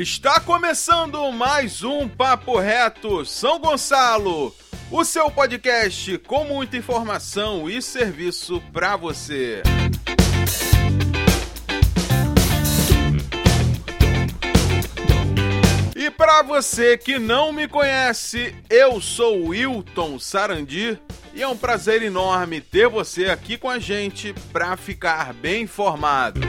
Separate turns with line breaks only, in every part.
Está começando mais um Papo Reto São Gonçalo, o seu podcast com muita informação e serviço para você. E para você que não me conhece, eu sou Wilton Sarandi e é um prazer enorme ter você aqui com a gente para ficar bem informado.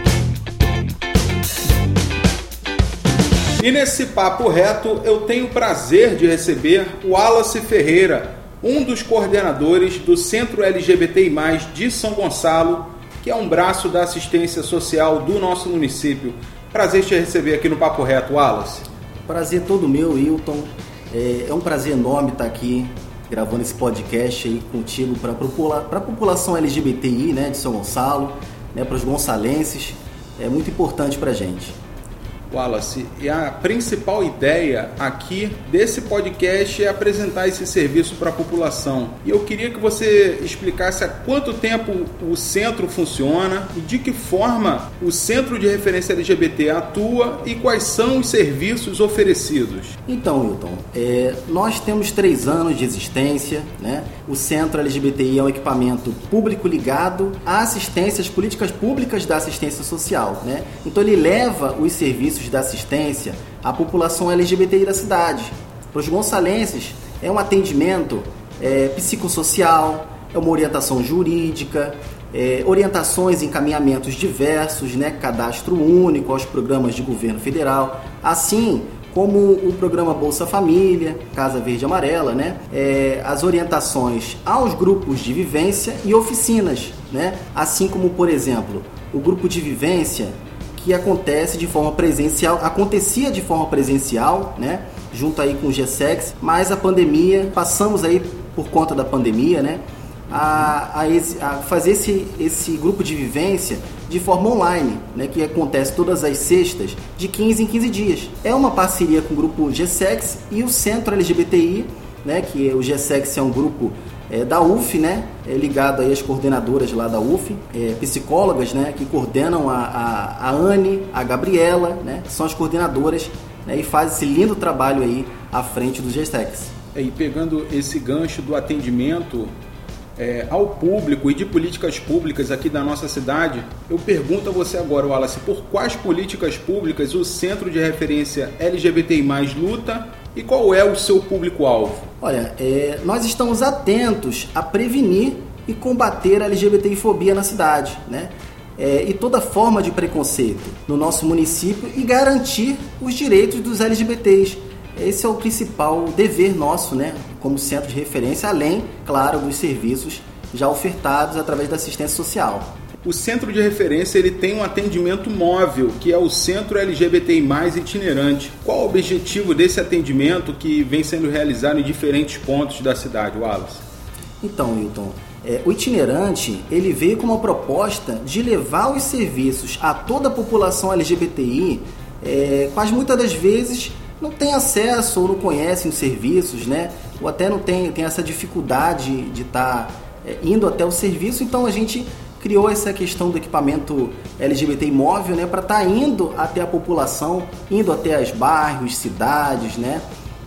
E nesse papo reto eu tenho o prazer de receber o Wallace Ferreira, um dos coordenadores do Centro LGBTI+, de São Gonçalo, que é um braço da assistência social do nosso município. Prazer te receber aqui no Papo Reto, Wallace.
Prazer todo meu, Hilton. É, é um prazer enorme estar aqui gravando esse podcast aí contigo para a população LGBTI né, de São Gonçalo, né, para os gonçalenses. É muito importante para a gente.
Wallace, e a principal ideia aqui desse podcast é apresentar esse serviço para a população. E eu queria que você explicasse há quanto tempo o centro funciona e de que forma o Centro de Referência LGBT atua e quais são os serviços oferecidos.
Então, Hilton, é, nós temos três anos de existência, né? O Centro LGBTI é um equipamento público ligado a assistências políticas públicas da assistência social, né? Então ele leva os serviços serviços da assistência à população LGBTI da cidade. Para os gonçalenses, é um atendimento é, psicossocial, é uma orientação jurídica, é, orientações e encaminhamentos diversos, né, cadastro único aos programas de governo federal, assim como o programa Bolsa Família, Casa Verde Amarela, né, é, as orientações aos grupos de vivência e oficinas, né, assim como, por exemplo, o grupo de vivência que acontece de forma presencial, acontecia de forma presencial, né? Junto aí com o GSEX, mas a pandemia, passamos aí por conta da pandemia, né? A, a, a, fazer esse, esse grupo de vivência de forma online, né, que acontece todas as sextas, de 15 em 15 dias. É uma parceria com o grupo GSEX e o Centro LGBTI, né, que o GSEX é um grupo é, da UF, né? É ligado aí às coordenadoras lá da UF, é, psicólogas, né? Que coordenam a, a, a Anne, a Gabriela, né? Que são as coordenadoras né, e fazem esse lindo trabalho aí à frente do GSTEX.
É, e pegando esse gancho do atendimento é, ao público e de políticas públicas aqui da nossa cidade, eu pergunto a você agora, Wallace, por quais políticas públicas o Centro de Referência LGBTI+, luta e qual é o seu público-alvo?
Olha, é, nós estamos atentos a prevenir e combater a LGBTI-fobia na cidade, né? É, e toda forma de preconceito no nosso município e garantir os direitos dos LGBTs. Esse é o principal dever nosso, né, como centro de referência, além, claro, dos serviços já ofertados através da assistência social.
O centro de referência ele tem um atendimento móvel, que é o Centro LGBTI+, itinerante. Qual o objetivo desse atendimento que vem sendo realizado em diferentes pontos da cidade, Wallace?
Então, Hilton, é, o itinerante ele veio com uma proposta de levar os serviços a toda a população LGBTI, é, quase muitas das vezes não tem acesso ou não conhecem os serviços, né? Ou até não tem, tem essa dificuldade de estar tá, é, indo até o serviço, então a gente criou essa questão do equipamento LGBT imóvel, né, para estar tá indo até a população, indo até os bairros, cidades, né,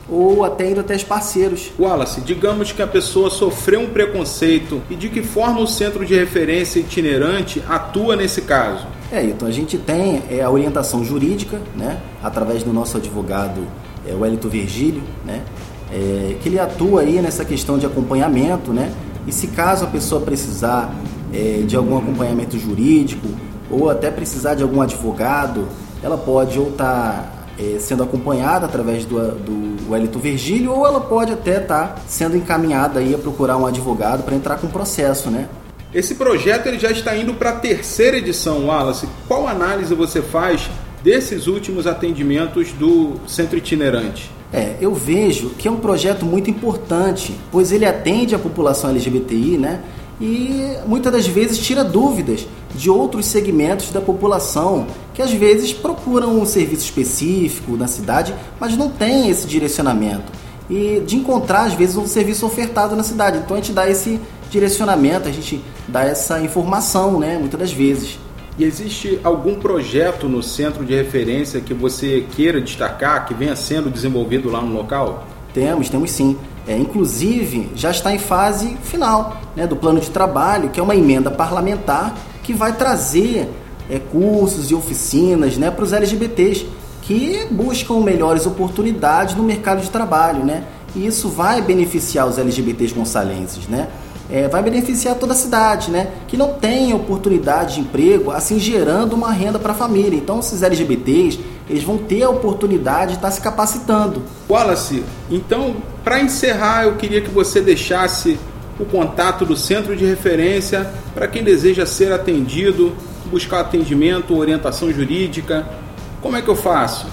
ou até indo até os parceiros.
Wallace, digamos que a pessoa sofreu um preconceito e de que forma o centro de referência itinerante atua nesse caso?
É, então a gente tem é, a orientação jurídica, né, através do nosso advogado é, o Elito Virgílio, né, é, que ele atua aí nessa questão de acompanhamento, né, e se caso a pessoa precisar é, de algum acompanhamento jurídico ou até precisar de algum advogado, ela pode ou estar tá, é, sendo acompanhada através do, do Wellington Virgílio ou ela pode até estar tá sendo encaminhada aí a procurar um advogado para entrar com o processo, né?
Esse projeto ele já está indo para a terceira edição, Wallace. Qual análise você faz desses últimos atendimentos do Centro Itinerante?
É, eu vejo que é um projeto muito importante, pois ele atende a população LGBTI, né? E muitas das vezes tira dúvidas de outros segmentos da população que às vezes procuram um serviço específico na cidade, mas não tem esse direcionamento. E de encontrar às vezes um serviço ofertado na cidade. Então a gente dá esse direcionamento, a gente dá essa informação, né, muitas das vezes.
E existe algum projeto no centro de referência que você queira destacar, que venha sendo desenvolvido lá no local?
Temos, temos sim. É, inclusive, já está em fase final né, do plano de trabalho, que é uma emenda parlamentar que vai trazer é, cursos e oficinas né, para os LGBTs que buscam melhores oportunidades no mercado de trabalho. Né? E isso vai beneficiar os LGBTs gonçalenses. Né? É, vai beneficiar toda a cidade, né? Que não tem oportunidade de emprego, assim gerando uma renda para a família. Então, esses LGBTs, eles vão ter a oportunidade de estar se capacitando.
Wallace, então, para encerrar, eu queria que você deixasse o contato do centro de referência para quem deseja ser atendido, buscar atendimento, orientação jurídica. Como é que eu faço?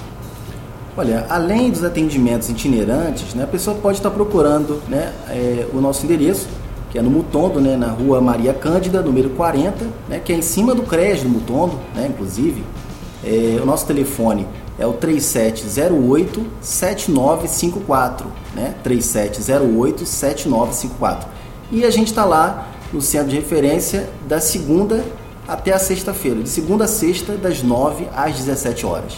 Olha, além dos atendimentos itinerantes, né, a pessoa pode estar procurando né, é, o nosso endereço, que é no Mutondo, né, na rua Maria Cândida, número 40, né, que é em cima do CRES do Mutondo, né, inclusive. É, o nosso telefone é o 3708-7954, né, 3708-7954. E a gente está lá no centro de referência da segunda até a sexta-feira, de segunda a sexta, das 9 às 17 horas.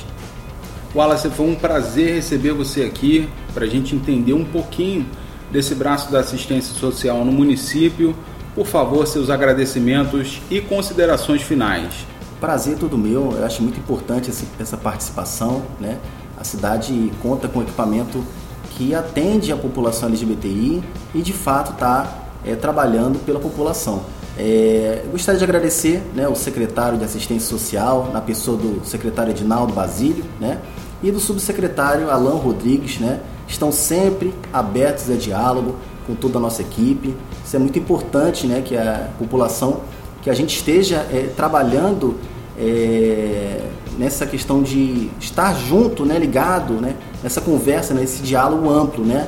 Wallace, foi um prazer receber você aqui para a gente entender um pouquinho desse braço da assistência social no município. Por favor, seus agradecimentos e considerações finais.
Prazer todo meu, eu acho muito importante essa participação. Né? A cidade conta com equipamento que atende a população LGBTI e de fato está é, trabalhando pela população. É, gostaria de agradecer né, o secretário de Assistência Social, na pessoa do secretário Edinaldo Basílio, né, e do subsecretário Alain Rodrigues, né, estão sempre abertos a diálogo com toda a nossa equipe. Isso é muito importante, né, que a população, que a gente esteja é, trabalhando é, nessa questão de estar junto, né, ligado, né, nessa conversa, nesse diálogo amplo, né,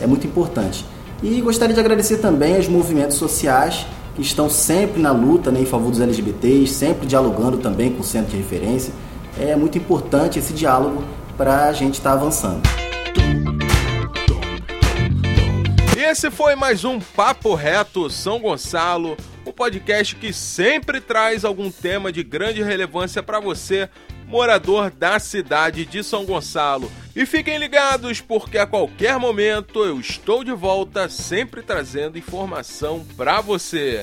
é muito importante. E gostaria de agradecer também aos movimentos sociais que estão sempre na luta né, em favor dos LGBTs, sempre dialogando também com o centro de referência. É muito importante esse diálogo para a gente estar tá avançando.
Esse foi mais um Papo Reto São Gonçalo, podcast que sempre traz algum tema de grande relevância para você, morador da cidade de São Gonçalo. E fiquem ligados, porque a qualquer momento eu estou de volta, sempre trazendo informação para você.